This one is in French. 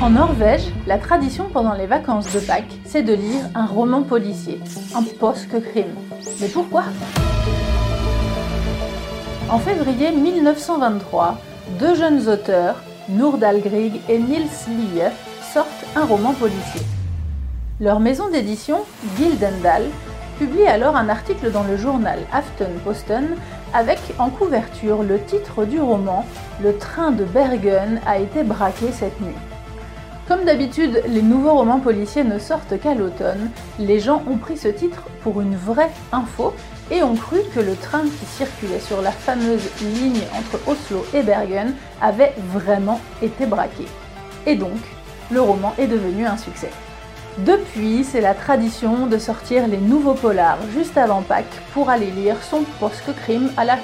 En Norvège, la tradition pendant les vacances de Pâques, c'est de lire un roman policier, un crime. Mais pourquoi? En février 1923, deux jeunes auteurs, Nourdal Grieg et Nils Lie, sortent un roman policier. Leur maison d'édition, Gildendal, publie alors un article dans le journal Aftenposten avec en couverture le titre du roman Le train de Bergen a été braqué cette nuit. Comme d'habitude, les nouveaux romans policiers ne sortent qu'à l'automne. Les gens ont pris ce titre pour une vraie info et ont cru que le train qui circulait sur la fameuse ligne entre Oslo et Bergen avait vraiment été braqué. Et donc, le roman est devenu un succès. Depuis, c'est la tradition de sortir les nouveaux polars juste avant Pâques pour aller lire son post-crime à la